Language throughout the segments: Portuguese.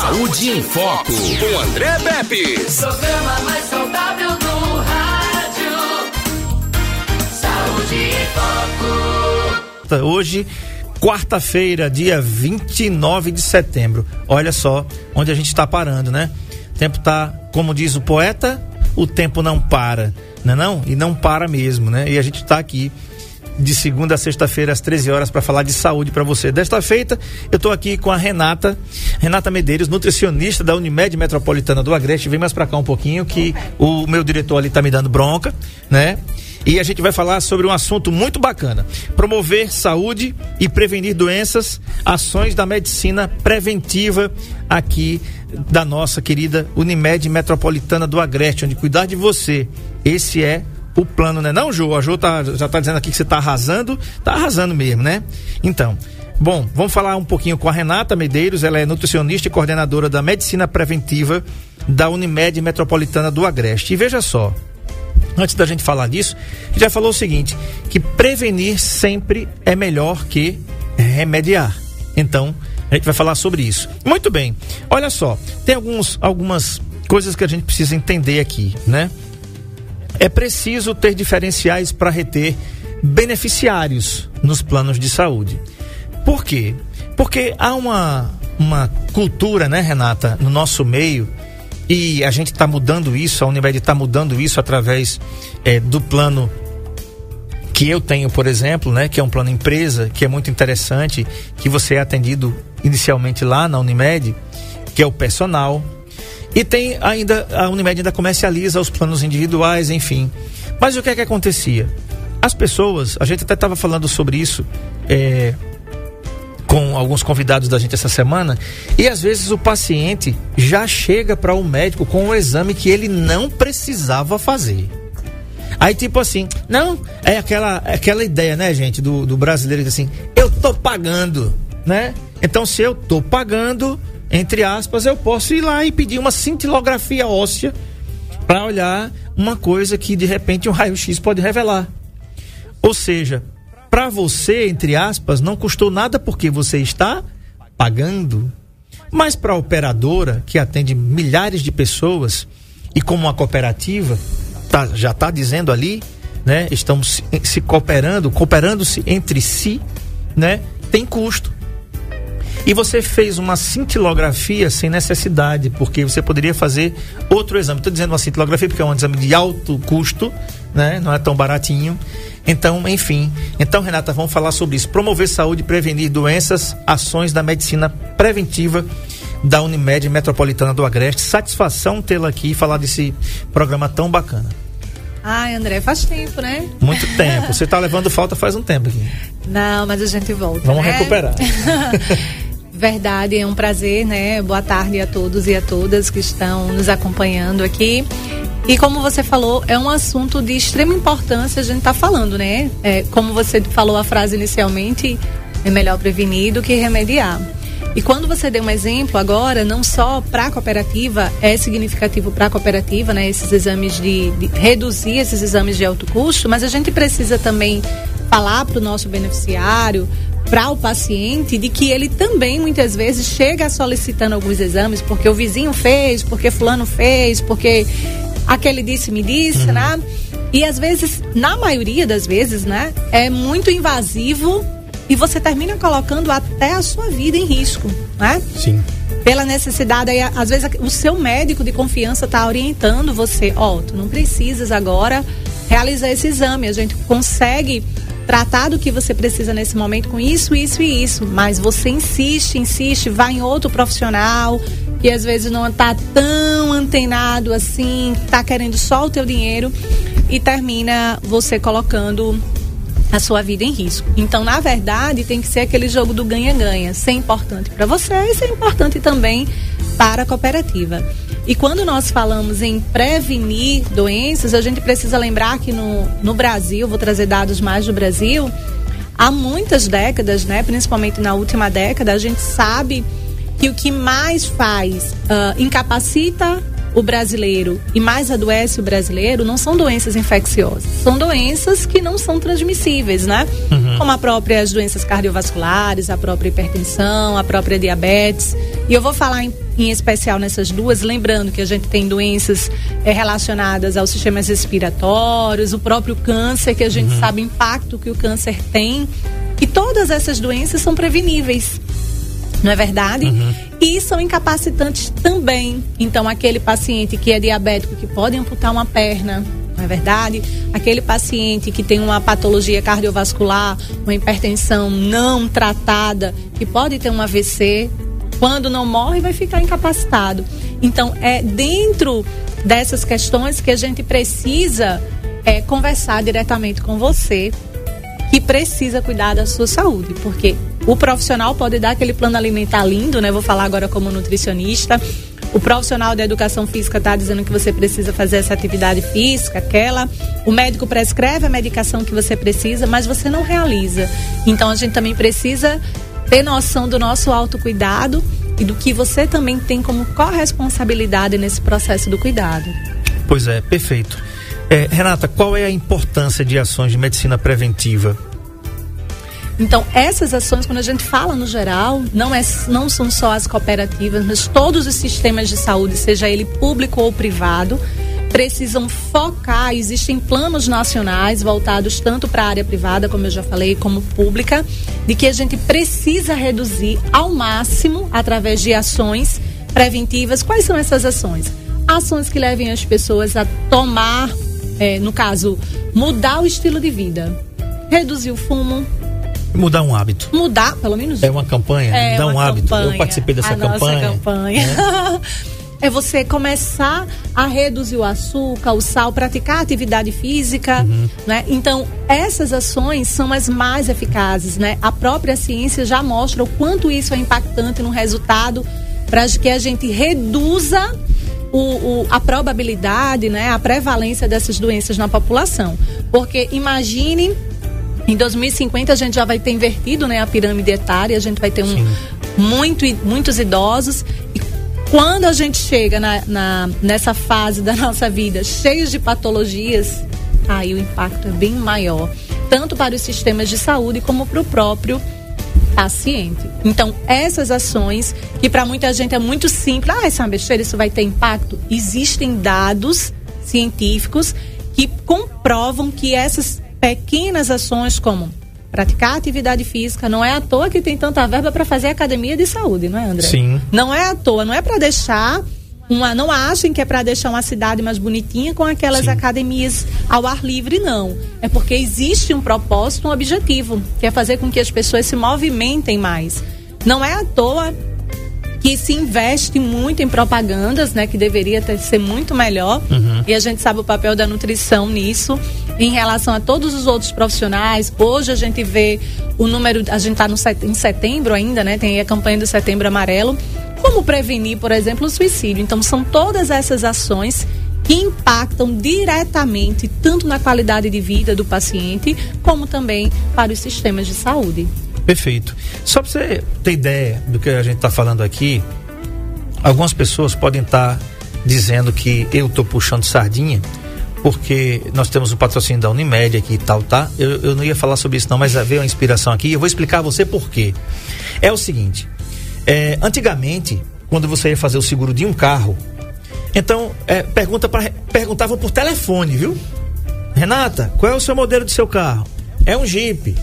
Saúde em Foco, com André Pepe. Programa mais saudável do rádio. Saúde em Foco. Hoje, quarta-feira, dia 29 de setembro. Olha só onde a gente está parando, né? O tempo tá, como diz o poeta, o tempo não para, não é não? E não para mesmo, né? E a gente está aqui de segunda a sexta-feira às 13 horas para falar de saúde para você. Desta feita, eu estou aqui com a Renata, Renata Medeiros, nutricionista da Unimed Metropolitana do Agreste. Vem mais para cá um pouquinho que o meu diretor ali tá me dando bronca, né? E a gente vai falar sobre um assunto muito bacana: promover saúde e prevenir doenças, ações da medicina preventiva aqui da nossa querida Unimed Metropolitana do Agreste, onde cuidar de você. Esse é o plano, né? Não, Jô? A Jô tá, já tá dizendo aqui que você tá arrasando. Tá arrasando mesmo, né? Então, bom, vamos falar um pouquinho com a Renata Medeiros. Ela é nutricionista e coordenadora da medicina preventiva da Unimed Metropolitana do Agreste. E veja só, antes da gente falar disso, já falou o seguinte: que prevenir sempre é melhor que remediar. Então, a gente vai falar sobre isso. Muito bem. Olha só, tem alguns, algumas coisas que a gente precisa entender aqui, né? É preciso ter diferenciais para reter beneficiários nos planos de saúde. Por quê? Porque há uma, uma cultura, né, Renata, no nosso meio, e a gente está mudando isso, a Unimed está mudando isso através é, do plano que eu tenho, por exemplo, né, que é um plano empresa, que é muito interessante, que você é atendido inicialmente lá na Unimed, que é o personal, e tem ainda, a Unimed ainda comercializa os planos individuais, enfim. Mas o que é que acontecia? As pessoas, a gente até estava falando sobre isso é, com alguns convidados da gente essa semana, e às vezes o paciente já chega para o um médico com um exame que ele não precisava fazer. Aí, tipo assim, não, é aquela, é aquela ideia, né, gente, do, do brasileiro assim, eu tô pagando, né? Então, se eu tô pagando, entre aspas, eu posso ir lá e pedir uma cintilografia óssea para olhar uma coisa que de repente um raio-x pode revelar. Ou seja, para você, entre aspas, não custou nada porque você está pagando. Mas para a operadora, que atende milhares de pessoas, e como uma cooperativa, tá, já está dizendo ali, né? Estão se, se cooperando, cooperando-se entre si, né? Tem custo e você fez uma cintilografia sem necessidade, porque você poderia fazer outro exame. Estou dizendo uma cintilografia porque é um exame de alto custo, né? não é tão baratinho. Então, enfim. Então, Renata, vamos falar sobre isso. Promover saúde e prevenir doenças, ações da medicina preventiva da Unimed Metropolitana do Agreste. Satisfação tê-la aqui e falar desse programa tão bacana. Ai, André, faz tempo, né? Muito tempo. Você está levando falta faz um tempo aqui. Não, mas a gente volta. Vamos né? recuperar. Verdade, é um prazer, né? Boa tarde a todos e a todas que estão nos acompanhando aqui. E como você falou, é um assunto de extrema importância a gente tá falando, né? É, como você falou a frase inicialmente, é melhor prevenir do que remediar. E quando você deu um exemplo agora, não só para a cooperativa, é significativo para a cooperativa, né? Esses exames de, de, reduzir esses exames de alto custo, mas a gente precisa também falar para o nosso beneficiário, para o paciente de que ele também muitas vezes chega solicitando alguns exames porque o vizinho fez, porque fulano fez, porque aquele disse me disse, uhum. né? E às vezes, na maioria das vezes, né, é muito invasivo e você termina colocando até a sua vida em risco, né? Sim. Pela necessidade, aí, às vezes o seu médico de confiança está orientando você, ó, oh, tu não precisas agora realizar esse exame, a gente consegue tratar do que você precisa nesse momento com isso, isso e isso. Mas você insiste, insiste, vai em outro profissional que às vezes não está tão antenado assim, está querendo só o teu dinheiro e termina você colocando a sua vida em risco. Então, na verdade, tem que ser aquele jogo do ganha-ganha, ser importante para você e ser importante também para a cooperativa. E quando nós falamos em prevenir doenças, a gente precisa lembrar que no, no Brasil, vou trazer dados mais do Brasil, há muitas décadas, né, principalmente na última década, a gente sabe que o que mais faz uh, incapacita o brasileiro e mais adoece o brasileiro não são doenças infecciosas, são doenças que não são transmissíveis, né? Uhum. Como a própria as doenças cardiovasculares, a própria hipertensão, a própria diabetes. E eu vou falar em, em especial nessas duas, lembrando que a gente tem doenças é, relacionadas aos sistemas respiratórios, o próprio câncer, que a gente uhum. sabe o impacto que o câncer tem. E todas essas doenças são preveníveis não é verdade? Uhum. E são incapacitantes também. Então, aquele paciente que é diabético, que pode amputar uma perna, não é verdade? Aquele paciente que tem uma patologia cardiovascular, uma hipertensão não tratada, que pode ter um AVC, quando não morre, vai ficar incapacitado. Então, é dentro dessas questões que a gente precisa é, conversar diretamente com você, que precisa cuidar da sua saúde, porque o profissional pode dar aquele plano alimentar lindo, né? Vou falar agora como nutricionista. O profissional da educação física está dizendo que você precisa fazer essa atividade física, aquela. O médico prescreve a medicação que você precisa, mas você não realiza. Então a gente também precisa ter noção do nosso autocuidado e do que você também tem como corresponsabilidade nesse processo do cuidado. Pois é, perfeito. É, Renata, qual é a importância de ações de medicina preventiva então, essas ações, quando a gente fala no geral, não, é, não são só as cooperativas, mas todos os sistemas de saúde, seja ele público ou privado, precisam focar. Existem planos nacionais voltados tanto para a área privada, como eu já falei, como pública, de que a gente precisa reduzir ao máximo através de ações preventivas. Quais são essas ações? Ações que levem as pessoas a tomar, é, no caso, mudar o estilo de vida, reduzir o fumo, Mudar um hábito. Mudar, pelo menos. É uma campanha, é mudar um hábito. Campanha, Eu participei dessa a campanha. Nossa campanha. Né? é você começar a reduzir o açúcar, o sal, praticar atividade física, uhum. né? Então, essas ações são as mais eficazes, né? A própria ciência já mostra o quanto isso é impactante no resultado para que a gente reduza o, o, a probabilidade, né, a prevalência dessas doenças na população. Porque imagine em 2050 a gente já vai ter invertido né, a pirâmide etária, a gente vai ter um, muito, muitos idosos. E quando a gente chega na, na, nessa fase da nossa vida cheios de patologias, aí o impacto é bem maior. Tanto para os sistemas de saúde como para o próprio paciente. Então, essas ações, que para muita gente é muito simples, ah, essa é uma besteira, isso vai ter impacto. Existem dados científicos que comprovam que essas pequenas ações como praticar atividade física. Não é à toa que tem tanta verba para fazer academia de saúde, não é, André? Sim. Não é à toa, não é para deixar uma, não achem que é para deixar uma cidade mais bonitinha com aquelas Sim. academias ao ar livre, não. É porque existe um propósito, um objetivo, que é fazer com que as pessoas se movimentem mais. Não é à toa que se investe muito em propagandas, né, que deveria ter, ser muito melhor. Uhum. E a gente sabe o papel da nutrição nisso, em relação a todos os outros profissionais. Hoje a gente vê o número, a gente está em setembro ainda, né? Tem a campanha do Setembro Amarelo. Como prevenir, por exemplo, o suicídio? Então, são todas essas ações que impactam diretamente tanto na qualidade de vida do paciente, como também para os sistemas de saúde. Perfeito. Só para você ter ideia do que a gente está falando aqui, algumas pessoas podem estar tá dizendo que eu estou puxando sardinha, porque nós temos o patrocínio da Unimed aqui e tal, tá? Eu, eu não ia falar sobre isso não, mas veio uma inspiração aqui e eu vou explicar a você por quê. É o seguinte, é, antigamente, quando você ia fazer o seguro de um carro, então é, pergunta pra, perguntavam por telefone, viu? Renata, qual é o seu modelo de seu carro? É um Jeep.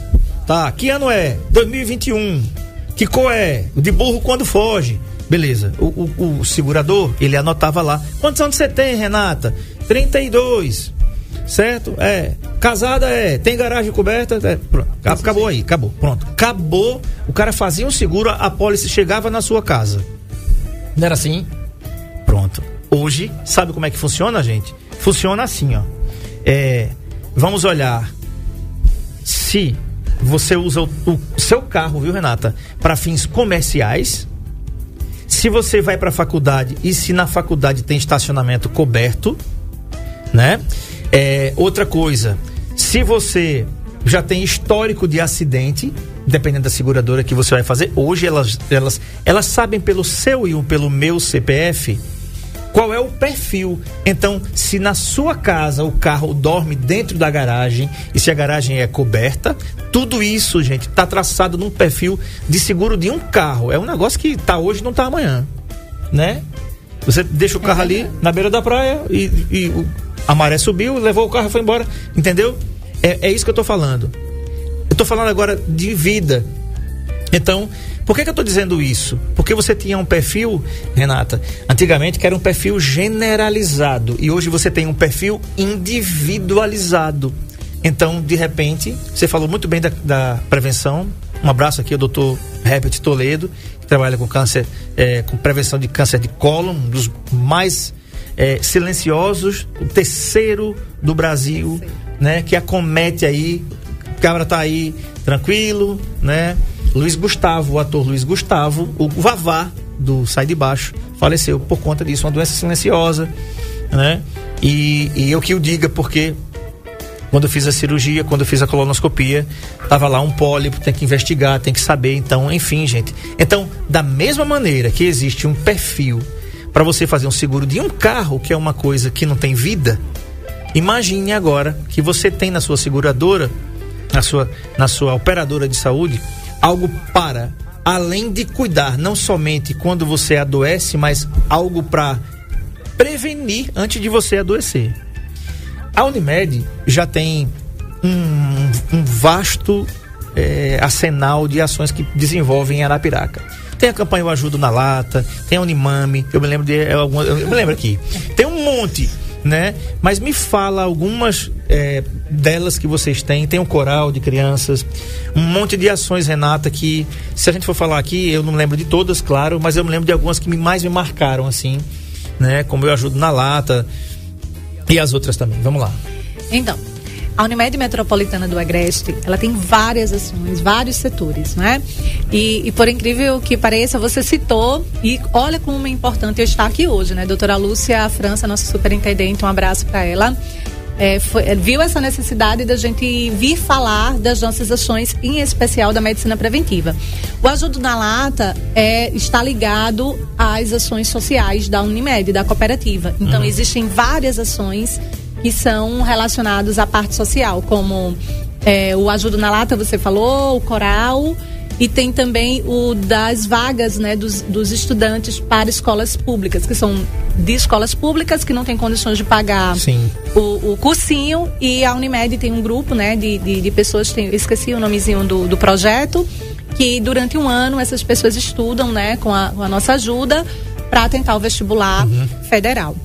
Tá, que ano é? 2021. Que cor é? O de burro quando foge. Beleza. O, o, o, segurador, ele anotava lá. Quantos anos você tem, Renata? 32. Certo? É. Casada é. Tem garagem coberta? É. Pronto. Acabou aí, acabou. Pronto. Acabou. O cara fazia um seguro, a pólice chegava na sua casa. Não era assim? Pronto. Hoje, sabe como é que funciona, gente? Funciona assim, ó. É, vamos olhar se você usa o, o seu carro, viu, Renata, para fins comerciais. Se você vai para a faculdade e se na faculdade tem estacionamento coberto, né? É, outra coisa, se você já tem histórico de acidente, dependendo da seguradora que você vai fazer, hoje elas, elas, elas sabem pelo seu e pelo meu CPF qual é o perfil. Então, se na sua casa o carro dorme dentro da garagem e se a garagem é coberta, tudo isso, gente, está traçado num perfil de seguro de um carro. É um negócio que tá hoje não tá amanhã, né? Você deixa o carro ali na beira da praia e, e o- a maré subiu, levou o carro e foi embora, entendeu? É, é isso que eu tô falando. Eu tô falando agora de vida. Então, por que, que eu estou dizendo isso? Porque você tinha um perfil, Renata, antigamente que era um perfil generalizado e hoje você tem um perfil individualizado. Então, de repente, você falou muito bem da, da prevenção. Um abraço aqui ao doutor Herbert Toledo, que trabalha com câncer, eh, com prevenção de câncer de cólon, um dos mais eh, silenciosos, o terceiro do Brasil, né? Que acomete aí o cabra tá aí tranquilo, né? Luiz Gustavo, o ator Luiz Gustavo, o Vavá do Sai de Baixo, faleceu por conta disso, uma doença silenciosa, né? E, e eu que o diga porque quando eu fiz a cirurgia, quando eu fiz a colonoscopia, tava lá um pólipo, tem que investigar, tem que saber, então, enfim, gente. Então, da mesma maneira que existe um perfil para você fazer um seguro de um carro, que é uma coisa que não tem vida, Imagine agora que você tem na sua seguradora, na sua, na sua operadora de saúde, algo para, além de cuidar, não somente quando você adoece, mas algo para prevenir antes de você adoecer. A Unimed já tem um, um vasto eh, arsenal de ações que desenvolvem em Arapiraca. Tem a campanha Eu Ajudo na Lata, tem a Unimame, eu me lembro de é, alguma- eu me lembro aqui. Tem um monte, né? Mas me fala algumas eh, delas que vocês têm. Tem um coral de crianças, um monte de ações, Renata, que se a gente for falar aqui, eu não lembro de todas, claro, mas eu me lembro de algumas que me- mais me marcaram, assim, né? Como Eu Ajudo na Lata e as outras também. Vamos lá. Então, a Unimed Metropolitana do Agreste, ela tem várias ações, vários setores, né? E, e por incrível que pareça, você citou, e olha como é importante eu estar aqui hoje, né? Doutora Lúcia França, nossa superintendente, um abraço para ela. É, foi- é, viu essa necessidade da gente vir falar das nossas ações, em especial da medicina preventiva. O Ajudo na Lata é, está ligado às ações sociais da Unimed, da cooperativa. Então, existem várias ações que são relacionados à parte social, como é, o Ajuda na Lata, você falou, o Coral, e tem também o das vagas né, dos, dos estudantes para escolas públicas, que são de escolas públicas que não têm condições de pagar Sim. o, o cursinho, e a Unimed tem um grupo né, de, de, de pessoas, tem, esqueci o nomezinho do, do projeto, que durante um ano essas pessoas estudam né, com, a, com a nossa ajuda para tentar o vestibular federal.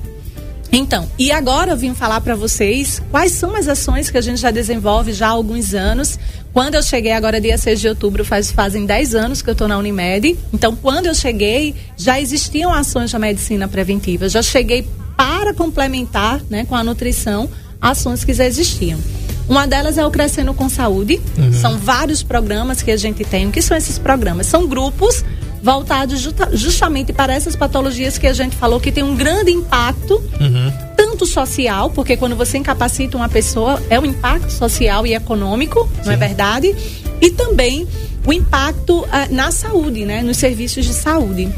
Então, e agora eu vim falar para vocês quais são as ações que a gente já desenvolve já há alguns anos. Quando eu cheguei agora, dia 6 de outubro, faz, fazem 10 anos que eu estou na Unimed. Então, quando eu cheguei, já existiam ações da medicina preventiva. Já cheguei para complementar né, com a nutrição ações que já existiam. Uma delas é o Crescendo com Saúde. São vários programas que a gente tem. O que são esses programas? São grupos voltados justa- justamente para essas patologias que a gente falou que tem um grande impacto, tanto social, porque quando você incapacita uma pessoa, é um impacto social e econômico, não é verdade? E também o impacto ah, na saúde, né? Nos serviços de saúde.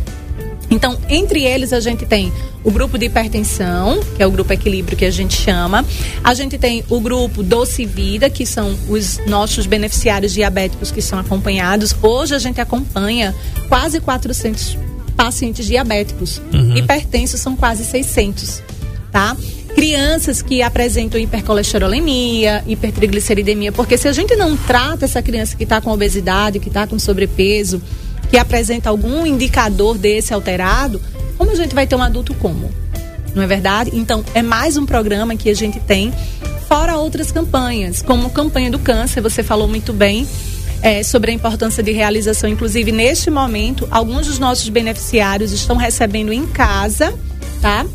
Então, entre eles, a gente tem o grupo de hipertensão, que é o grupo equilíbrio que a gente chama. A gente tem o grupo Doce Vida, que são os nossos beneficiários diabéticos que são acompanhados. Hoje a gente acompanha quase 400 pacientes diabéticos. Hipertensos são quase 600, tá? Crianças que apresentam hipercolesterolemia, hipertrigliceridemia, porque se a gente não trata essa criança que está com obesidade, que está com sobrepeso, que apresenta algum indicador desse alterado, como a gente vai ter um adulto como? Não é verdade? Então, é mais um programa que a gente tem, fora outras campanhas, como campanha do câncer, você falou muito bem. é, sobre a importância de realização, inclusive neste momento, alguns dos nossos beneficiários estão recebendo em casa, tá?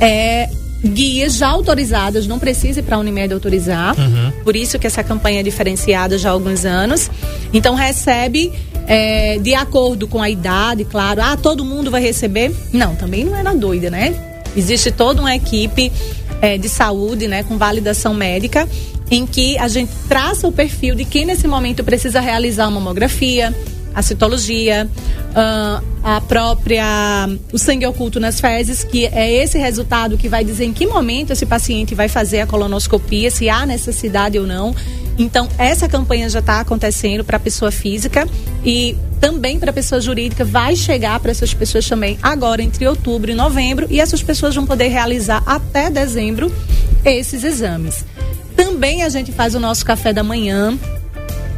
É, guias já autorizadas, não precisa ir para a Unimed autorizar. Por isso que essa campanha é diferenciada já há alguns anos. Então recebe é, de acordo com a idade, claro. Ah, todo mundo vai receber? Não, também não é na doida, né? Existe toda uma equipe é, de saúde, né, com validação médica, em que a gente traça o perfil de quem nesse momento precisa realizar uma mamografia, a citologia, ah, a própria o sangue oculto nas fezes, que é esse resultado que vai dizer em que momento esse paciente vai fazer a colonoscopia, se há necessidade ou não. Então, essa campanha já está acontecendo para a pessoa física e também para a pessoa jurídica. Vai chegar para essas pessoas também agora entre outubro e novembro e essas pessoas vão poder realizar até dezembro esses exames. Também a gente faz o nosso café da manhã,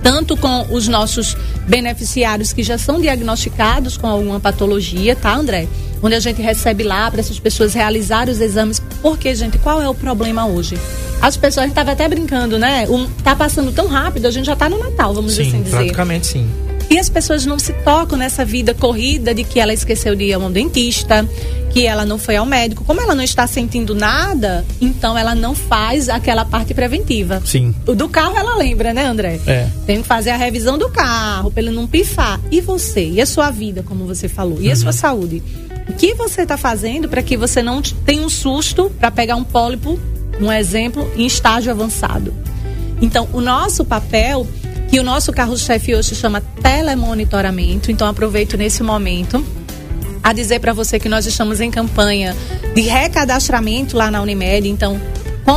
tanto com os nossos beneficiários que já são diagnosticados com alguma patologia, tá, André? Onde a gente recebe lá para essas pessoas realizarem os exames. Porque, gente, qual é o problema hoje? As pessoas, a gente estava até brincando, né? Um, tá passando tão rápido, a gente já está no Natal, vamos Sim, assim dizer. praticamente sim. E as pessoas não se tocam nessa vida corrida de que ela esqueceu de ir a um dentista, que ela não foi ao médico. Como ela não está sentindo nada, então ela não faz aquela parte preventiva. Sim. O do carro ela lembra, né, André? É. Tem que fazer a revisão do carro para ele não pifar. E você? E a sua vida, como você falou? E a sua saúde? O que você está fazendo para que você não tenha um susto para pegar um pólipo, um exemplo, em estágio avançado? Então, o nosso papel, que o nosso carro-chefe hoje chama telemonitoramento, então aproveito nesse momento a dizer para você que nós estamos em campanha de recadastramento lá na Unimed, então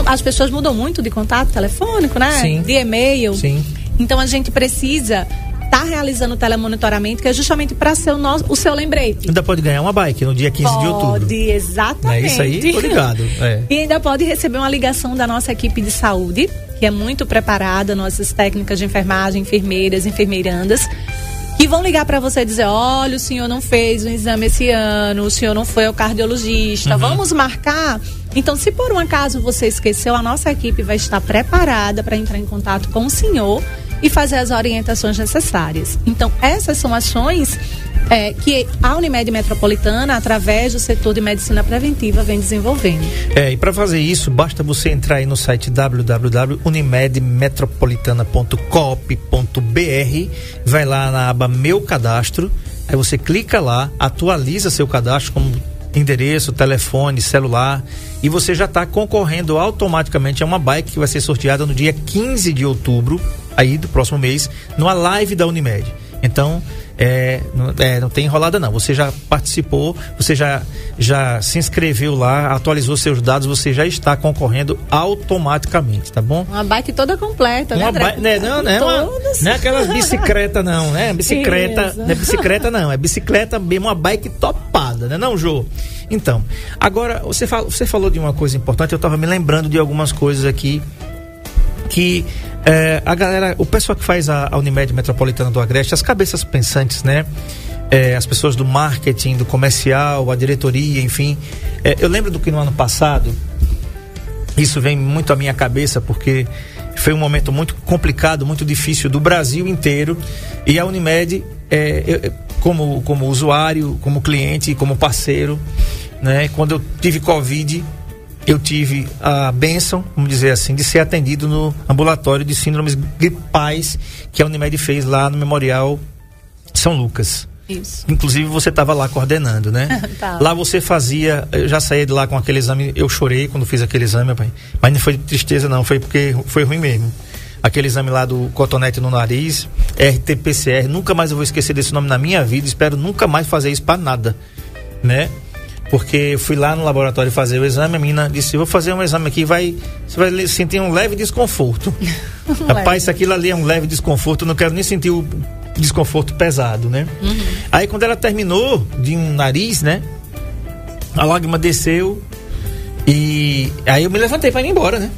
as pessoas mudam muito de contato telefônico, né? Sim. De e-mail. Sim. Então a gente precisa estar realizando o telemonitoramento, que é justamente para ser o, nosso, o seu lembrete. Ainda pode ganhar uma bike no dia 15 de outubro. Pode, Não é exatamente. isso aí? Tô ligado. É. E ainda pode receber uma ligação da nossa equipe de saúde, que é muito preparada, nossas técnicas de enfermagem, enfermeiras, enfermeirandas, que vão ligar para você e dizer: olha, o senhor não fez um exame esse ano, o senhor não foi ao cardiologista, vamos marcar. Então, se por um acaso você esqueceu, a nossa equipe vai estar preparada para entrar em contato com o senhor e fazer as orientações necessárias. Então, essas são ações é, que a Unimed Metropolitana, através do setor de medicina preventiva, vem desenvolvendo. É, e para fazer isso, basta você entrar aí no site www.unimedmetropolitana.coop.br, vai lá na aba Meu Cadastro, aí você clica lá, atualiza seu cadastro como endereço, telefone, celular, e você já está concorrendo automaticamente a uma bike que vai ser sorteada no dia 15 de outubro, aí do próximo mês, numa live da Unimed. Então, é, não, é, não tem enrolada não. Você já participou, você já, já se inscreveu lá, atualizou seus dados, você já está concorrendo automaticamente, tá bom? Uma bike toda completa, né, Uma André? ba- né, não, não, é uma- não é aquelas bicicleta não, né? Bicicleta, não é bicicleta não, é bicicleta mesmo, uma bike topada, né não, Jô? Então, agora, você, fala, você falou de uma coisa importante, eu estava me lembrando de algumas coisas aqui que é, a galera, o pessoal que faz a, a Unimed Metropolitana do Agreste, as cabeças pensantes, né? É, as pessoas do marketing, do comercial, a diretoria, enfim. É, eu lembro do que no ano passado, isso vem muito à minha cabeça porque foi um momento muito complicado, muito difícil do Brasil inteiro e a Unimed, é, eu- como, como usuário, como cliente, como parceiro, né? Quando eu tive Covid, eu tive a benção, vamos dizer assim, de ser atendido no ambulatório de síndromes gripais que a Unimed fez lá no Memorial São Lucas. Isso. Inclusive você estava lá coordenando, né? Tava. Lá você fazia, eu já saí de lá com aquele exame, eu chorei quando fiz aquele exame, pai. Mas não foi de tristeza não, foi porque foi ruim mesmo. Aquele exame lá do cotonete no nariz, RT-PCR, nunca mais eu vou esquecer desse nome na minha vida, espero nunca mais fazer isso para nada, né? Porque eu fui lá no laboratório fazer o exame, a menina disse, vou fazer um exame aqui, vai, você vai sentir um leve desconforto. Rapaz, isso aquilo ali é um leve desconforto, eu não quero nem sentir o desconforto pesado, né? Aí quando ela terminou de um nariz, né? A lágrima desceu e aí eu me levantei para ir embora, né?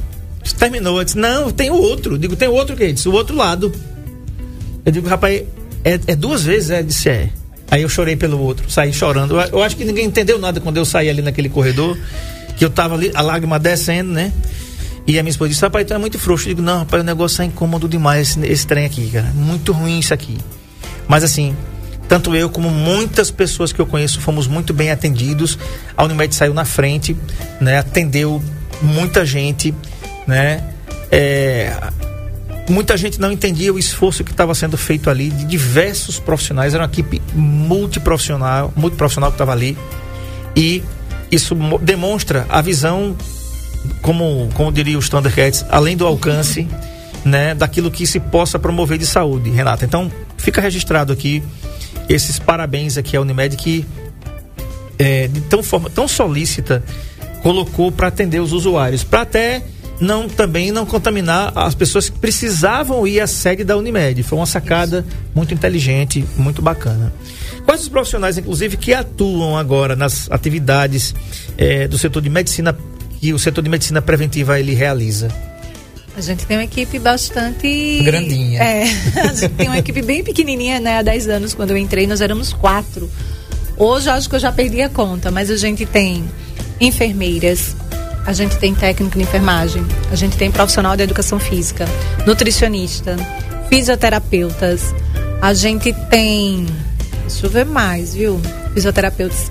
Terminou, eu disse, não, tem o outro. Digo, tem o outro? Ele Disse, o outro lado. Eu digo, rapaz, é, é duas vezes? É, disse, é. Aí eu chorei pelo outro, saí chorando. Eu, eu acho que ninguém entendeu nada quando eu saí ali naquele corredor, que eu tava ali, a lágrima descendo, né? E a minha esposa disse, rapaz, tu é muito frouxo. Eu digo, não, rapaz, o negócio é incômodo demais esse, esse trem aqui, cara. Muito ruim isso aqui. Mas assim, tanto eu como muitas pessoas que eu conheço fomos muito bem atendidos. A Unimed saiu na frente, né? Atendeu muita gente, né? É, muita gente não entendia o esforço que estava sendo feito ali de diversos profissionais. Era uma equipe multiprofissional, multiprofissional que estava ali. E isso mo- demonstra a visão, como, como diria os Thundercats, além do alcance, né, daquilo que se possa promover de saúde, Renata. Então, fica registrado aqui esses parabéns aqui à Unimed que é, de tão forma tão solícita colocou para atender os usuários, para até não também não contaminar as pessoas que precisavam ir à sede da Unimed. Foi uma sacada muito inteligente, muito bacana. Quais os profissionais, inclusive, que atuam agora nas atividades é, do setor de medicina que o setor de medicina preventiva ele realiza? A gente tem uma equipe bastante. Grandinha. É, a gente tem uma equipe bem pequenininha, né? Há 10 anos, quando eu entrei, nós éramos quatro. Hoje acho que eu já perdi a conta, mas a gente tem enfermeiras, a gente tem técnico de enfermagem, a gente tem profissional de educação física, nutricionista, fisioterapeutas, a gente tem. Deixa eu ver mais, viu? Fisioterapeutas.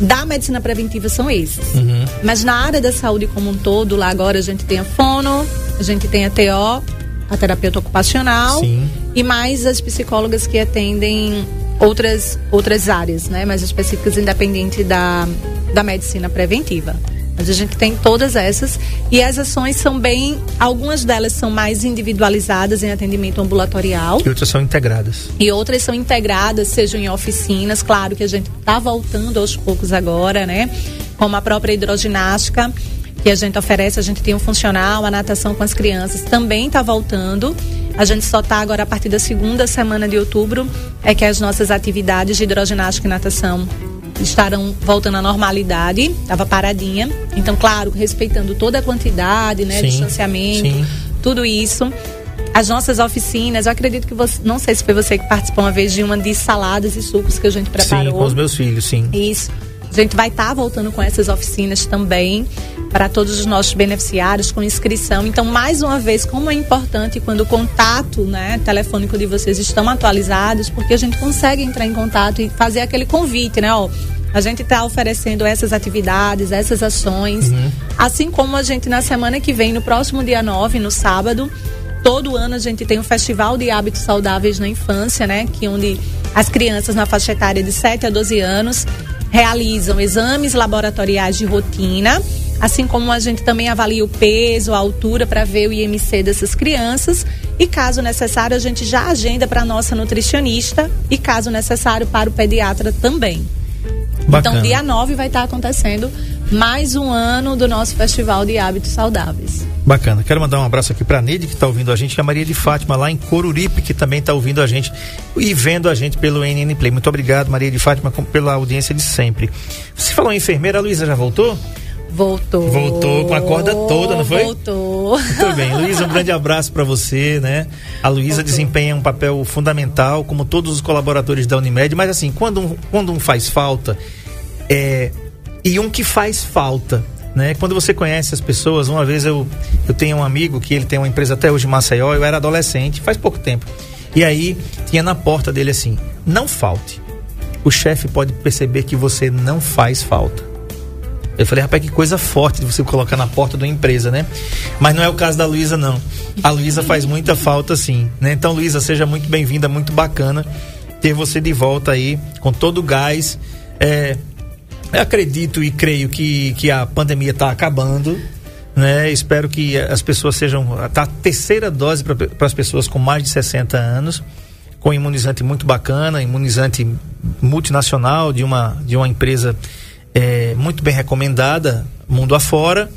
Da medicina preventiva são esses. Uhum. Mas na área da saúde como um todo, lá agora a gente tem a fono, a gente tem a TO, a terapeuta ocupacional Sim. e mais as psicólogas que atendem outras, outras áreas, né? Mais específicas, independente da, da medicina preventiva. Mas a gente tem todas essas e as ações são bem, algumas delas são mais individualizadas em atendimento ambulatorial E outras são integradas. e outras são integradas, sejam em oficinas, claro que a gente está voltando aos poucos agora, né? Como a própria hidroginástica que a gente oferece, a gente tem um funcional, a natação com as crianças também está voltando. A gente só está agora a partir da segunda semana de outubro, é que as nossas atividades de hidroginástica e natação estarão voltando à normalidade, estava paradinha. Então, claro, respeitando toda a quantidade, né? Sim, Distanciamento, sim. tudo isso. As nossas oficinas, eu acredito que você, não sei se foi você que participou uma vez de uma de saladas e sucos que a gente preparou. Sim, com os meus filhos, sim. Isso. A gente vai estar voltando com essas oficinas também para todos os nossos beneficiários com inscrição. Então, mais uma vez, como é importante quando o contato, né, telefônico de vocês estão atualizados, porque a gente consegue entrar em contato e fazer aquele convite, né, ó. A gente está oferecendo essas atividades, essas ações, assim como a gente na semana que vem, no próximo dia 9, no sábado, Todo ano a gente tem um festival de hábitos saudáveis na infância, né? Que onde as crianças na faixa etária de 7 a 12 anos realizam exames laboratoriais de rotina, assim como a gente também avalia o peso, a altura para ver o IMC dessas crianças e caso necessário a gente já agenda para nossa nutricionista e caso necessário para o pediatra também. Bacana. Então dia 9 vai estar acontecendo mais um ano do nosso festival de hábitos saudáveis. Bacana. Quero mandar um abraço aqui pra Neide, que está ouvindo a gente, e a Maria de Fátima, lá em Coruripe, que também está ouvindo a gente e vendo a gente pelo NN Play. Muito obrigado, Maria de Fátima, com- pela audiência de sempre. Você falou em enfermeira, a Luísa já voltou? Voltou. Voltou com a corda toda, não foi? Voltou. Muito bem. Luísa, um grande abraço para você, né? A Luísa desempenha um papel fundamental, como todos os colaboradores da Unimed, mas assim, quando um, quando um faz falta, é, e um que faz falta, né? Quando você conhece as pessoas, uma vez eu, eu tenho um amigo que ele tem uma empresa até hoje em Maceió, eu era adolescente, faz pouco tempo. E aí tinha na porta dele assim: não falte. O chefe pode perceber que você não faz falta. Eu falei, rapaz, que coisa forte de você colocar na porta de uma empresa, né? Mas não é o caso da Luísa, não. A Luísa faz muita falta, sim. Né? Então, Luísa, seja muito bem-vinda, muito bacana ter você de volta aí, com todo o gás. É, eu acredito e creio que, que a pandemia está acabando. Né? Espero que as pessoas sejam. Tá a terceira dose para as pessoas com mais de 60 anos, com imunizante muito bacana, imunizante multinacional de uma, de uma empresa é, muito bem recomendada, mundo afora.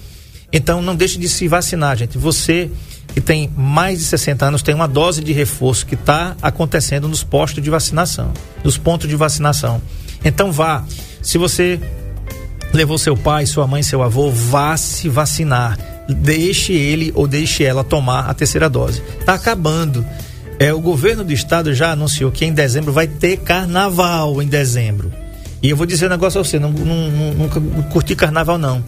Então não deixe de se vacinar, gente. Você que tem mais de 60 anos tem uma dose de reforço que está acontecendo nos postos de vacinação, nos pontos de vacinação. Então vá. Se você levou seu pai, sua mãe, seu avô, vá se vacinar. Deixe ele ou deixe ela tomar a terceira dose. Está acabando. É, o governo do estado já anunciou que em dezembro vai ter carnaval em dezembro. E eu vou dizer um negócio a você, não, não, nunca curti carnaval não.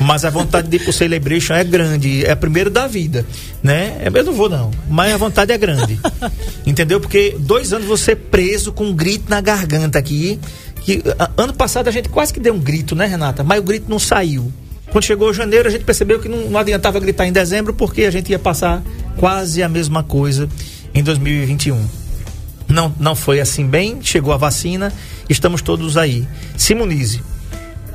Mas a vontade de ir pro Celebration é grande, é a primeira da vida, né? Eu não vou não, mas a vontade é grande. Entendeu? Porque dois anos você preso com um grito na garganta aqui, que a- ano passado a gente quase que deu um grito, né, Renata? Mas o grito não saiu. Quando chegou janeiro, a gente percebeu que não, não adiantava gritar em dezembro, porque a gente ia passar quase a mesma coisa em 2021. Não, não foi assim bem, chegou a vacina, estamos todos aí. Se imunize.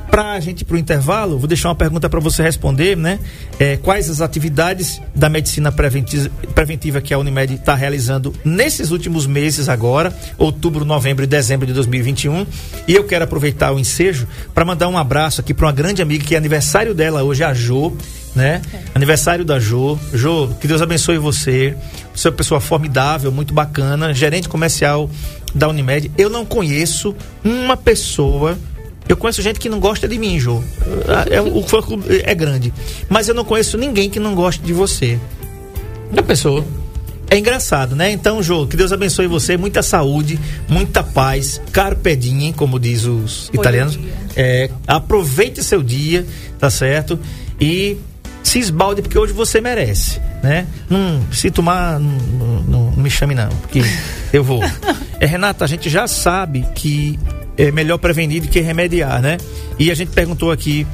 Para a gente para o intervalo, vou deixar uma pergunta para você responder, né? É, quais as atividades da medicina preventi- preventiva que a Unimed está realizando nesses últimos meses agora, outubro, novembro e dezembro de 2021. E eu quero aproveitar o ensejo para mandar um abraço aqui para uma grande amiga que é aniversário dela hoje, a Jo, né? Aniversário da Jo. Jo, que Deus abençoe você. Você é uma pessoa formidável, muito bacana, gerente comercial da Unimed. Eu não conheço uma pessoa eu conheço gente que não gosta de mim, Jô. É, o fã clube é grande. Mas eu não conheço ninguém que não goste de você. Já pensou? É engraçado, né? Então, Jô, que Deus abençoe você, muita saúde, muita paz, carpe diem, como diz os italianos. É, aproveite seu dia, tá certo? E se esbalde, porque hoje você merece, né? Não, se tomar, não, não- não me chame não, porque eu vou. É, Renata, a gente já sabe que é melhor prevenir do que remediar, né? E a gente perguntou aqui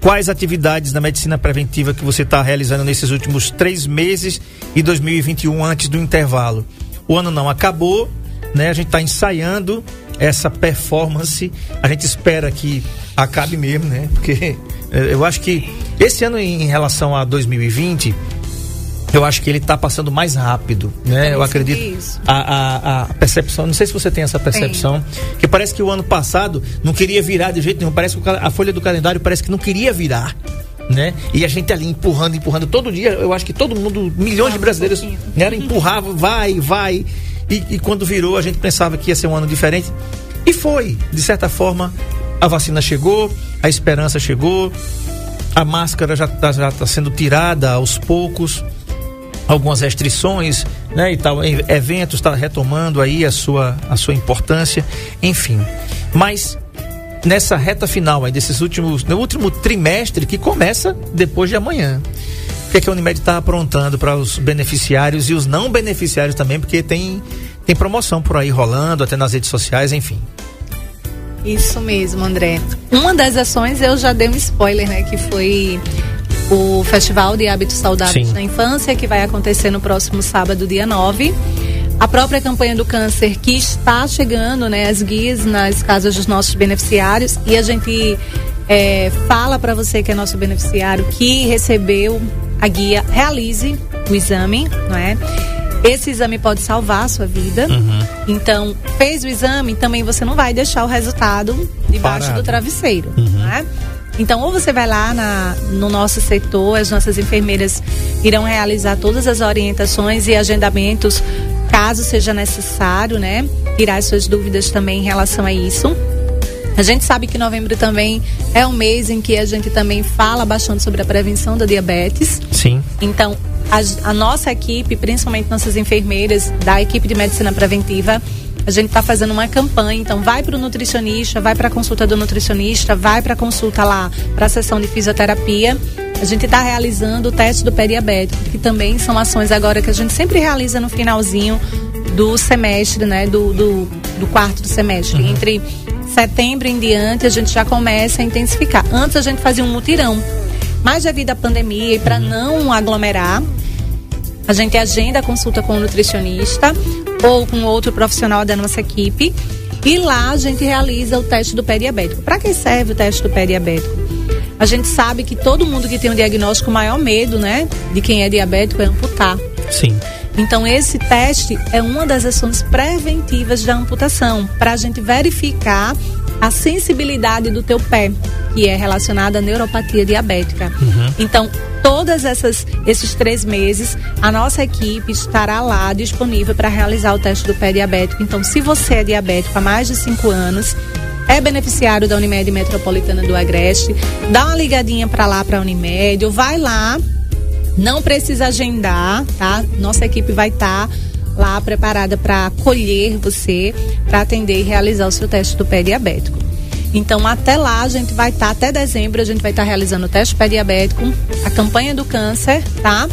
quais atividades da medicina preventiva que você está realizando nesses últimos três meses e 2021 antes do intervalo. O ano não acabou, né? A gente está ensaiando essa performance. A gente espera que acabe mesmo, né? Porque eu acho que esse ano em relação a 2020 eu acho que ele está passando mais rápido, né? É eu acredito. A, a, a percepção, não sei se você tem essa percepção, que parece que o ano passado não queria virar de jeito nenhum. Parece que a folha do calendário parece que não queria virar. Né? E a gente ali empurrando, empurrando todo dia. Eu acho que todo mundo, milhões de brasileiros, pouquinho. né, empurravam, vai, vai. E, e quando virou, a gente pensava que ia ser um ano diferente. E foi. De certa forma, a vacina chegou, a esperança chegou, a máscara já está tá sendo tirada aos poucos algumas restrições, né, e tal, eventos está retomando aí a sua a sua importância, enfim. Mas nessa reta final aí desses últimos, no último trimestre que começa depois de amanhã. O que, é que a Unimed está aprontando para os beneficiários e os não beneficiários também, porque tem tem promoção por aí rolando, até nas redes sociais, enfim. Isso mesmo, André. Uma das ações eu já dei um spoiler, né? Que foi o Festival de Hábitos Saudáveis Sim. na Infância, que vai acontecer no próximo sábado, dia 9. A própria campanha do câncer que está chegando, né? As guias nas casas dos nossos beneficiários. E a gente é, fala para você que é nosso beneficiário que recebeu a guia, realize o exame, não é? Esse exame pode salvar a sua vida. Então, fez o exame, também você não vai deixar o resultado debaixo Parado. do travesseiro, né? Então, ou você vai lá na, no nosso setor, as nossas enfermeiras irão realizar todas as orientações e agendamentos, caso seja necessário, né? Tirar as suas dúvidas também em relação a isso. A gente sabe que novembro também é um mês em que a gente também fala bastante sobre a prevenção da diabetes. Sim. Então, a, a nossa equipe, principalmente nossas enfermeiras da equipe de medicina preventiva, a gente está fazendo uma campanha. Então, vai para o nutricionista, vai para a consulta do nutricionista, vai para a consulta lá, para a sessão de fisioterapia. A gente está realizando o teste do pé diabético, que também são ações agora que a gente sempre realiza no finalzinho do semestre, né? Do, do, do quarto do semestre. Entre setembro em diante, a gente já começa a intensificar. Antes a gente fazia um mutirão. Mas devido à pandemia e para não aglomerar, a gente agenda a consulta com o nutricionista ou com outro profissional da nossa equipe. E lá a gente realiza o teste do pé diabético. Para que serve o teste do pé diabético? A gente sabe que todo mundo que tem um diagnóstico, o maior medo, né, de quem é diabético é amputar. Sim. Então, esse teste é uma das ações preventivas da amputação, para a gente verificar a sensibilidade do teu pé, que é relacionada à neuropatia diabética. Então, todas essas esses três meses, a nossa equipe estará lá disponível para realizar o teste do pé diabético. Então, se você é diabético há mais de cinco anos, é beneficiário da Unimed Metropolitana do Agreste, dá uma ligadinha para lá para a Unimed, ou vai lá não precisa agendar, tá? Nossa equipe vai estar lá preparada para acolher você, para atender e realizar o seu teste do pé diabético. Então, até lá, a gente vai estar, até dezembro, a gente vai estar realizando o teste do pé diabético, a campanha do câncer, tá?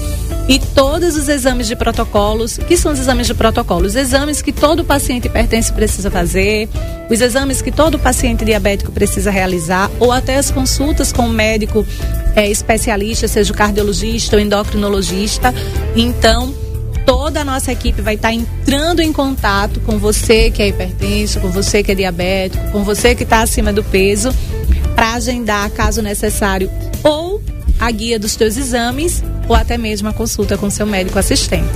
E todos os exames de protocolos, que são os exames de protocolo? Os exames que todo paciente hipertenso precisa fazer, os exames que todo paciente diabético precisa realizar, ou até as consultas com o médico é, especialista, seja o cardiologista ou endocrinologista. Então, toda a nossa equipe vai estar entrando em contato com você que é hipertenso, com você que é diabético, com você que está acima do peso, para agendar, caso necessário, ou a guia dos teus exames, ou até mesmo a consulta com seu médico assistente.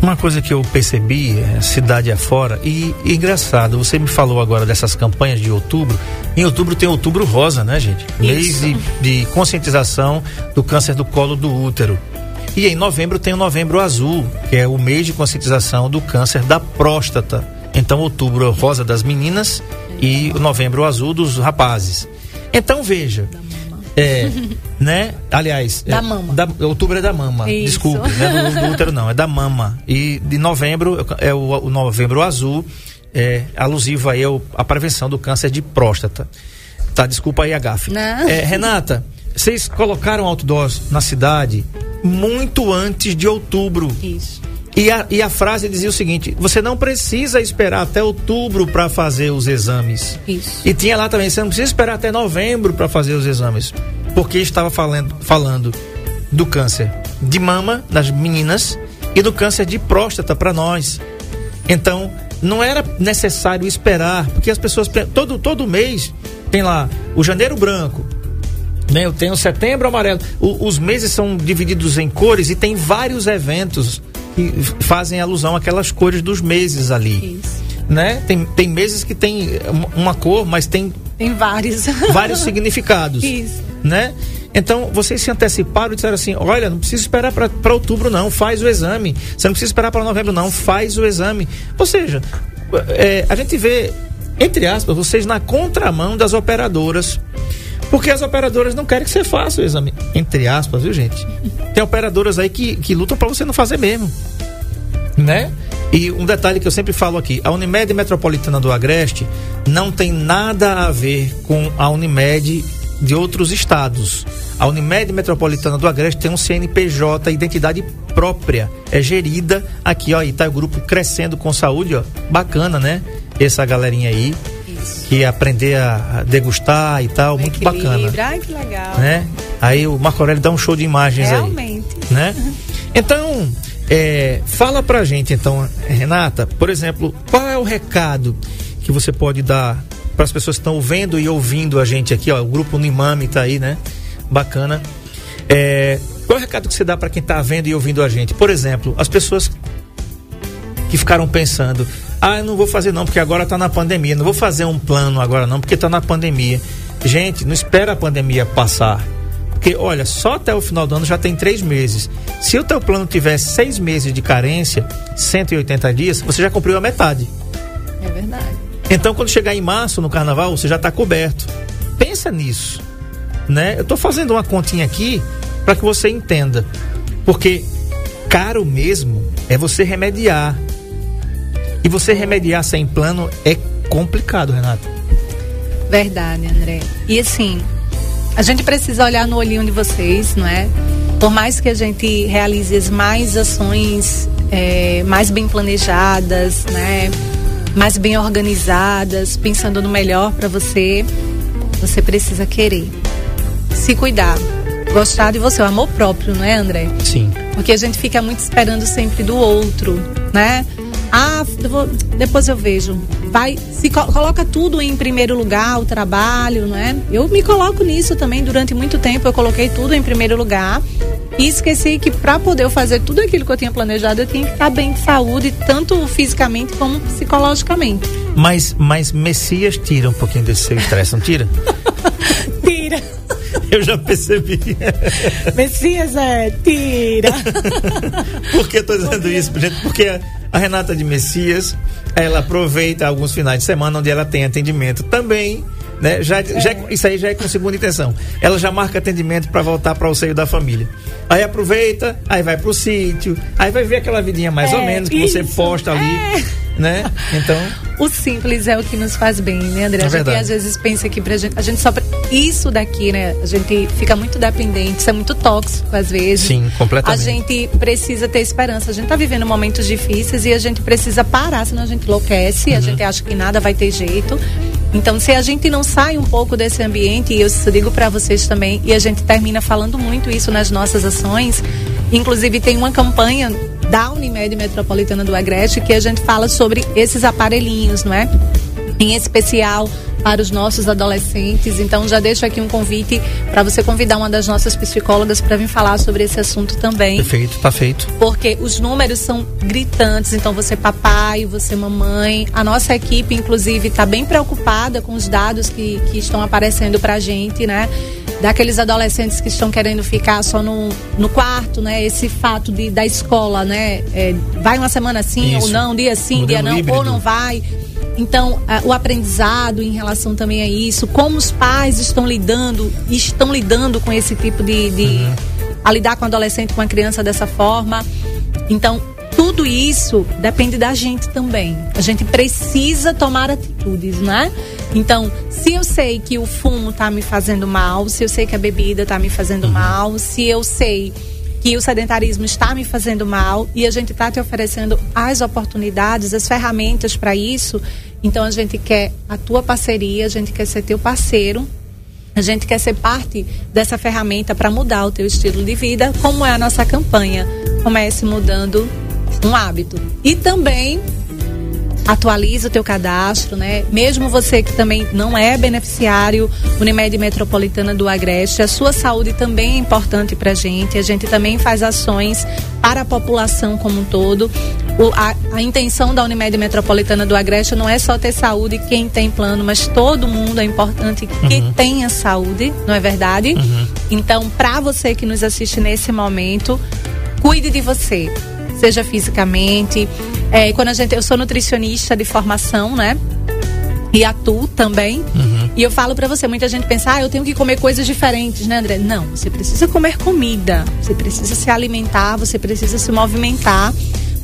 Uma coisa que eu percebi, é, cidade afora, e, e engraçado, você me falou agora dessas campanhas de outubro. Em outubro tem outubro rosa, né, gente? Mês de, de conscientização do câncer do colo do útero. E em novembro tem o novembro azul, que é o mês de conscientização do câncer da próstata. Então, outubro é o rosa das meninas e o novembro azul dos rapazes. Então, veja. É, né? Aliás, Da é, mama. da- outubro é da mama. Isso. Desculpe, não é do, do útero, não, é da mama. E de novembro é o, o novembro azul, é alusivo aí ao, à prevenção do câncer de próstata. Tá, desculpa aí a gafe. É, Renata, vocês colocaram outdoors na cidade muito antes de outubro. Isso. E a, e a frase dizia o seguinte: você não precisa esperar até outubro para fazer os exames. Isso. E tinha lá também, você não precisa esperar até novembro para fazer os exames. Porque estava falando, falando do câncer de mama nas meninas e do câncer de próstata para nós. Então, não era necessário esperar, porque as pessoas pe- todo todo mês tem lá o janeiro branco, né? Eu tenho setembro amarelo. O- os meses são divididos em cores e tem vários eventos que fazem alusão àquelas cores dos meses ali, Isso. né? Tem, tem meses que tem uma- cor, mas tem Tem vários. vários significados, Isso. né? Então, vocês se anteciparam e disseram assim: olha, não precisa esperar para outubro, não, faz o exame. Você não precisa esperar para novembro, não, faz o exame. Ou seja, é, a gente vê, entre aspas, vocês na contramão das operadoras. Porque as operadoras não querem que você faça o exame. Entre aspas, viu, gente? Tem operadoras aí que, que lutam para você não fazer mesmo. Né? E um detalhe que eu sempre falo aqui: a Unimed Metropolitana do Agreste não tem nada a ver com a Unimed de outros estados. A Unimed Metropolitana do Agreste tem um CNPJ, identidade própria, é gerida aqui, ó, e tá o grupo crescendo com saúde, ó. Bacana, né? Essa galerinha aí. Que aprender a degustar e tal, muito bacana. Ai, que legal. né? Aí o Marco Aurélio dá um show de imagens aí Realmente. né? Então, é, fala pra gente, então, Renata, por exemplo, qual é o recado que você pode dar para as pessoas que estão vendo e ouvindo a gente aqui, ó, o grupo Unimami tá aí, né? Bacana. É, qual é o recado que você dá para quem tá vendo e ouvindo a gente? Por exemplo, as pessoas que ficaram pensando, ah, eu não vou fazer não, porque agora tá na pandemia, não vou fazer um plano agora não, porque tá na pandemia. Gente, não espera a pandemia passar. Porque, olha, só até o final do ano já tem três meses. Se o teu plano tiver seis meses de carência, 180 dias, você já cumpriu a metade. É verdade. Então, quando chegar em março, no carnaval, você já está coberto. Pensa nisso. Né? Eu estou fazendo uma continha aqui para que você entenda. Porque caro mesmo é você remediar. E você remediar sem plano é complicado, Renata. Verdade, André. E assim, a gente precisa olhar no olhinho de vocês, não é? Por mais que a gente realize as mais ações é, mais bem planejadas, né? Mais bem organizadas, pensando no melhor para você, você precisa querer se cuidar, gostar de você, o amor próprio, não é, André? Sim. Porque a gente fica muito esperando sempre do outro, né? Ah, vou- depois eu vejo. Vai, se co- coloca tudo em primeiro lugar, o trabalho, né? Eu me coloco nisso também durante muito tempo. Eu coloquei tudo em primeiro lugar e esqueci que para poder fazer tudo aquilo que eu tinha planejado, eu tinha que estar bem de saúde, tanto fisicamente como psicologicamente. Mas, mas Messias tira um pouquinho desse seu estresse, não tira? Tira, Eu já percebi. Messias é, tira. Por que eu tô dizendo isso, gente? Porque a, Renata de Messias, ela aproveita alguns finais de semana onde ela tem atendimento também. Né? Já, já, isso aí já é com segunda intenção. Ela já marca atendimento para voltar para o seio da família. Aí aproveita, aí vai pro sítio, aí vai ver aquela vidinha mais ou É, menos que você isso, posta ali, é. Né? Então, O simples é o que nos faz bem, né, André? É a gente às vezes pensa que pra gente, a gente só. Isso daqui, né? A gente fica muito dependente, isso é muito tóxico às vezes. Sim, completamente. A gente precisa ter esperança. A gente tá vivendo momentos difíceis e a gente precisa parar, senão a gente enlouquece, Uhum. a gente acha que nada vai ter jeito. Então, se a gente não sai um pouco desse ambiente, e eu digo para vocês também, e a gente termina falando muito isso nas nossas ações, inclusive tem uma campanha da Unimed Metropolitana do Agreste que a gente fala sobre esses aparelhinhos, não é? Em especial para os nossos adolescentes. Então já deixo aqui um convite para você convidar uma das nossas psicólogas para vir falar sobre esse assunto também. Perfeito, tá feito. Porque os números são gritantes, então você papai, você mamãe, a nossa equipe inclusive está bem preocupada com os dados que, que estão aparecendo para a gente, né? daqueles adolescentes que estão querendo ficar só no, no quarto, né? Esse fato de, da escola, né? É, vai uma semana sim Isso. ou não, dia sim, dia não, híbrido. ou não vai. Então, o aprendizado em relação também a isso, como os pais estão lidando, estão lidando com esse tipo de. de Uhum. a lidar com o adolescente, com a criança dessa forma. Então, tudo isso depende da gente também. A gente precisa tomar atitudes, né? Então, se eu sei que o fumo tá me fazendo mal, se eu sei que a bebida tá me fazendo mal, se eu sei que o sedentarismo está me fazendo mal e a gente está te oferecendo as oportunidades, as ferramentas para isso, então a gente quer a tua parceria, a gente quer ser teu parceiro a gente quer ser parte dessa ferramenta para mudar o teu estilo de vida, como é a nossa campanha. Comece mudando um hábito. E também atualiza o teu cadastro, né? Mesmo você que também não é beneficiário Unimed Metropolitana do Agreste, a sua saúde também é importante para a gente. A gente também faz ações para a população como um todo. O- a, a intenção da Unimed Metropolitana do Agreste não é só ter saúde quem tem plano, mas todo mundo é importante que tenha saúde, não é verdade? Então, para você que nos assiste nesse momento, cuide de você, seja fisicamente. É, quando a gente, eu sou nutricionista de formação, né? E atuo também. E eu falo pra você, muita gente pensa, ah, eu tenho que comer coisas diferentes, né, André? Não, você precisa comer comida, você precisa se alimentar, você precisa se movimentar.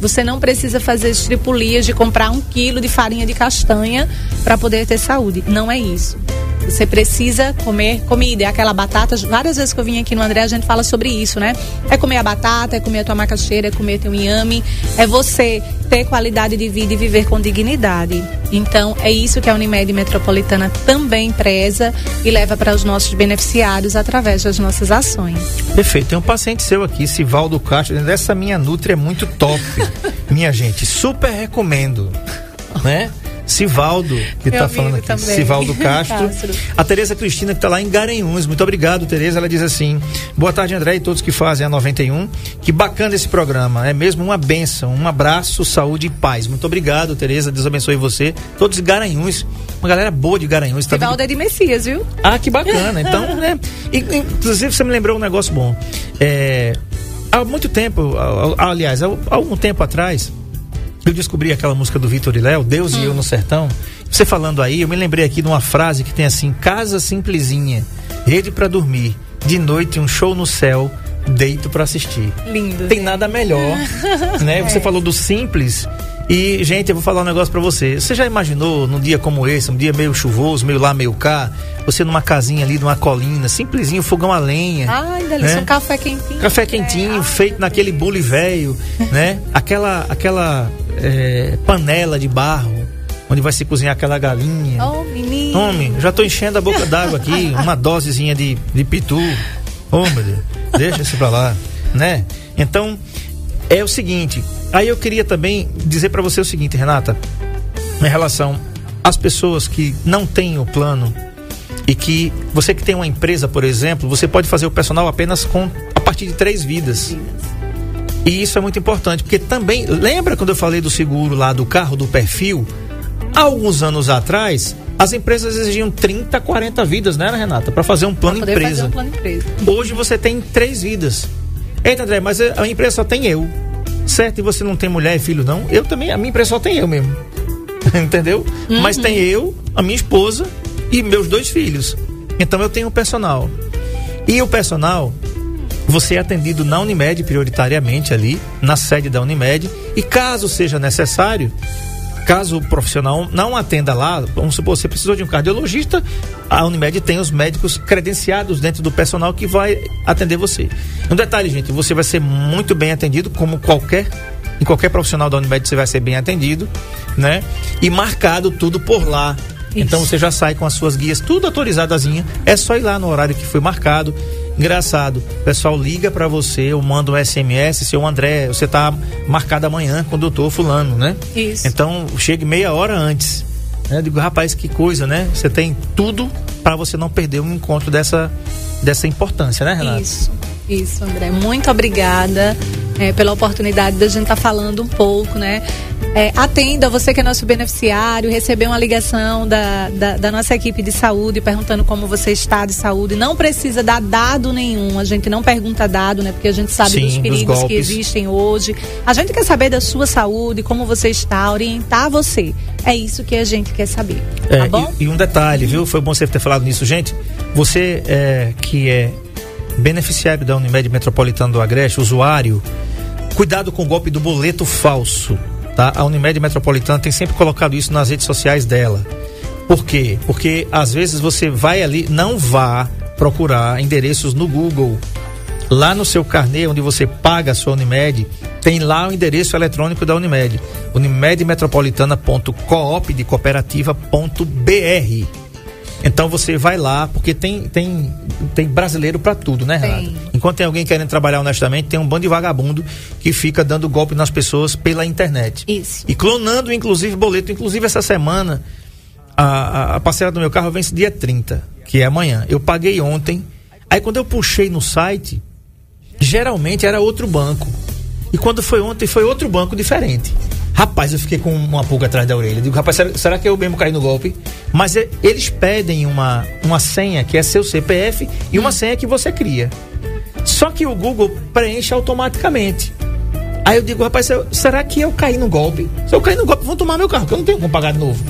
Você não precisa fazer estripulias de comprar um quilo de farinha de castanha para poder ter saúde. Não é isso. Você precisa comer comida. É aquela batata. Várias vezes que eu vim aqui no André, a gente fala sobre isso, né? É comer a batata, é comer a tua macaxeira, é comer teu inhame. É você ter qualidade de vida e viver com dignidade. Então, é isso que a Unimed Metropolitana também preza e leva para os nossos beneficiários através das nossas ações. Perfeito. Tem um paciente seu aqui, Sivaldo Castro, essa minha Nutri é muito top. minha gente, super recomendo. Né? Sivaldo, que está falando aqui. também. Sivaldo Castro. Castro. A Tereza Cristina, que está lá em Garanhuns. Muito obrigado, Tereza. Ela diz assim: Boa tarde, André, e todos que fazem a 91. Que bacana esse programa. É mesmo uma benção. Um abraço, saúde e paz. Muito obrigado, Tereza. Deus abençoe você. Todos Garanhuns. Uma galera boa de Garanhuns. Tá Rivaldo é de Messias, viu? ah, que bacana. Então, né? E, inclusive, você me lembrou um negócio bom. É, há muito tempo, aliás, há algum tempo atrás, eu descobri aquela música do Vitor e Léo, Deus e eu no sertão. Você falando aí, eu me lembrei aqui de uma frase que tem assim: Casa simplesinha, rede pra dormir, de noite um show no céu, deito pra assistir. Lindo. Tem nada melhor, né? Você falou do simples. E, gente, eu vou falar um negócio pra você. Você já imaginou num dia como esse, um dia meio chuvoso, meio lá, meio cá, você numa casinha ali, numa colina, simplesinho, fogão a lenha. Ai, delícia. né? Um café quentinho. Café quentinho, É, feito naquele bule velho, né? Aquela, aquela é, panela de barro, onde vai se cozinhar aquela galinha. Oh, menino. Homem, já tô enchendo a boca d'água aqui, uma dosezinha de, de pitu. Ô, meu Deus, deixa isso pra lá, né? Então, é o seguinte, aí eu queria também dizer pra você o seguinte, Renata, em relação às pessoas que não têm o plano e que você que tem uma empresa, por exemplo, você pode fazer o personal apenas com a partir de três vidas. E isso é muito importante, porque também, lembra quando eu falei do seguro lá do carro do perfil? Alguns anos atrás, as empresas exigiam 30, 40 vidas, né, Renata? Para fazer um plano empresa. fazer um plano empresa. Hoje você tem três vidas. Eita, André, mas a empresa só tem eu. Certo? E você não tem mulher e filho, não? Eu também, a minha empresa só tem eu mesmo. Entendeu? Mas tem eu, a minha esposa e meus dois filhos. Então eu tenho o personal. E o personal, você é atendido na Unimed prioritariamente ali, na sede da Unimed. E caso seja necessário, caso o profissional não atenda lá, vamos supor, você precisou de um cardiologista, a Unimed tem os médicos credenciados dentro do personal que vai atender você. Um detalhe, gente, você vai ser muito bem atendido, como qualquer, em qualquer profissional da Unimed você vai ser bem atendido, né? E marcado tudo por lá. Então você já sai com as suas guias tudo autorizadozinha. É só ir lá no horário que foi marcado. Engraçado, o pessoal liga pra você, eu mando um SMS, seu André, você tá marcado amanhã com o doutor fulano, né? Isso. Então chegue meia hora antes. Eu digo, rapaz, que coisa, né? Você tem tudo para você não perder um encontro dessa, dessa importância, né, Renata? Isso, isso, André. Muito obrigada é, pela oportunidade da gente estar tá falando um pouco, né? É, atenda, você que é nosso beneficiário, recebeu uma ligação da, da, da, nossa equipe de saúde perguntando como você está de saúde. Não precisa dar dado nenhum, a gente não pergunta dado, né? Porque a gente sabe Sim, dos perigos dos que existem hoje. A gente quer saber da sua saúde, como você está, orientar você. É isso que a gente quer saber. É, tá bom? E, e, um detalhe, viu? Foi bom você ter falado nisso, gente. Você é, que é beneficiário da Unimed Metropolitana do Agreste, usuário, cuidado com o golpe do boleto falso. Tá? A Unimed Metropolitana tem sempre colocado isso nas redes sociais dela. Por quê? Porque às vezes você vai ali, não vá procurar endereços no Google. Lá no seu carnê, onde você paga a sua Unimed, tem lá o endereço eletrônico da Unimed. unimedmetropolitana.coop de cooperativa.br então você vai lá, porque tem, tem, tem brasileiro para tudo, né, Renata? Tem. Enquanto tem alguém querendo trabalhar honestamente, tem um bando de vagabundo que fica dando golpe nas pessoas pela internet. Isso. E clonando, inclusive, boleto. Inclusive, essa semana, a, a, a parcela do meu carro vence dia 30, que é amanhã. Eu paguei ontem. Aí quando eu puxei no site, geralmente era outro banco. E quando foi ontem, foi outro banco diferente. Rapaz, eu fiquei com uma pulga atrás da orelha. Digo, rapaz, será, será que eu mesmo caí no golpe? Mas é, eles pedem uma, uma senha que é seu CPF e uma senha que você cria. Só que o Google preenche automaticamente. Aí eu digo, rapaz, será que eu caí no golpe? Se eu cair no golpe, vão tomar meu carro, que eu não tenho como pagar de novo.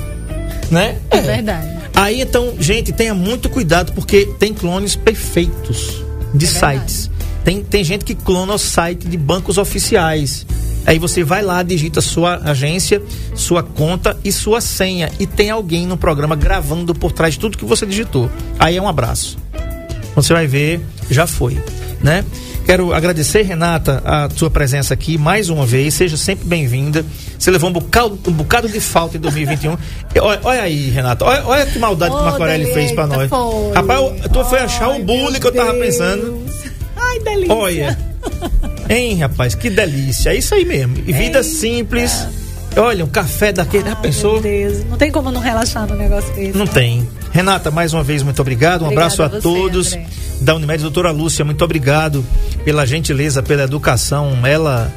Né? É, é verdade. Aí então, gente, tenha muito cuidado porque tem clones perfeitos de é sites. Tem, tem gente que clona o site de bancos oficiais. Aí você vai lá, digita sua agência, sua conta e sua senha. E tem alguém no programa gravando por trás de tudo que você digitou. Aí é um abraço. Você vai ver, já foi, né? Quero agradecer, Renata, a sua presença aqui mais uma vez. Seja sempre bem-vinda. Você levou um bocado, um bocado de falta em 2021. olha, olha, aí, Renata. Olha, olha que maldade oh, que o Marcorelli fez para nós. Foi. Rapaz, tu foi achar o bullying que eu tava pensando. Ai, delícia. Olha. Hein, rapaz, que delícia. É isso aí mesmo. E vida Eita. simples. Olha, um café daquele. Já pensou? Não tem como não relaxar no negócio desse. Não tem. Renata, mais uma vez, muito obrigado. Um Obrigada abraço a, você, todos André. da Unimed. Doutora Lúcia, muito obrigado pela gentileza, pela educação. Ela,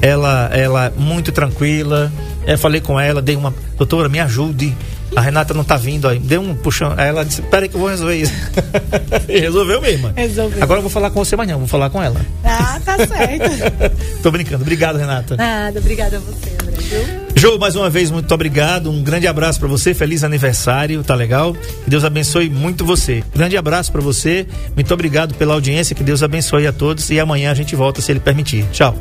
ela, ela muito tranquila. Eu falei com ela, dei uma. Doutora, me ajude a Renata não tá vindo aí. Deu um puxão. Aí ela disse: Peraí que eu vou resolver isso. e resolveu mesmo. Resolveu. Agora eu vou falar com você amanhã, vou falar com ela. Ah, tá certo. Tô brincando. Obrigado, Renata. Nada, obrigada a você, André. Jô, mais uma vez, muito obrigado. Um grande abraço para você. Feliz aniversário, tá legal? Que Deus abençoe muito você. Grande abraço para você. Muito obrigado pela audiência. Que Deus abençoe a todos. E amanhã a gente volta, se Ele permitir. Tchau.